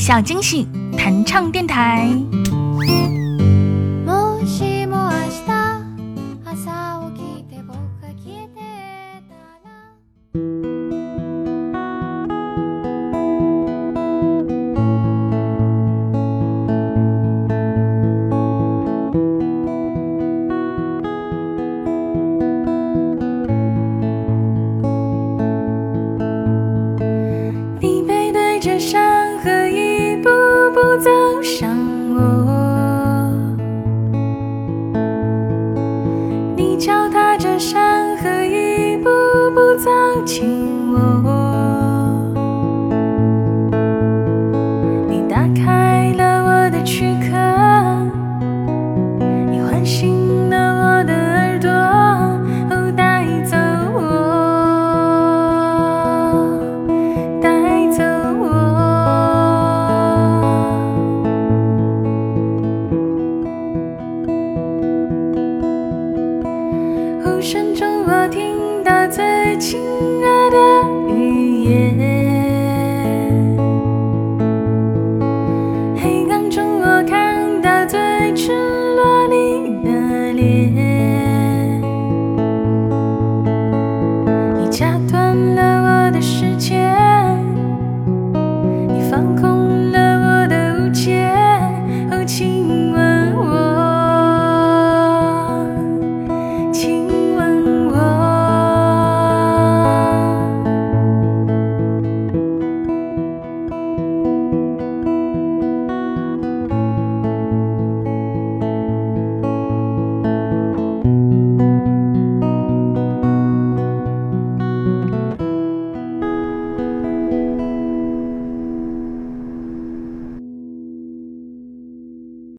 小惊喜弹唱电台。你脚踏着山河呼声中我听到最亲热的语言，黑暗中我看到最赤裸你的脸，你掐断了我的世界。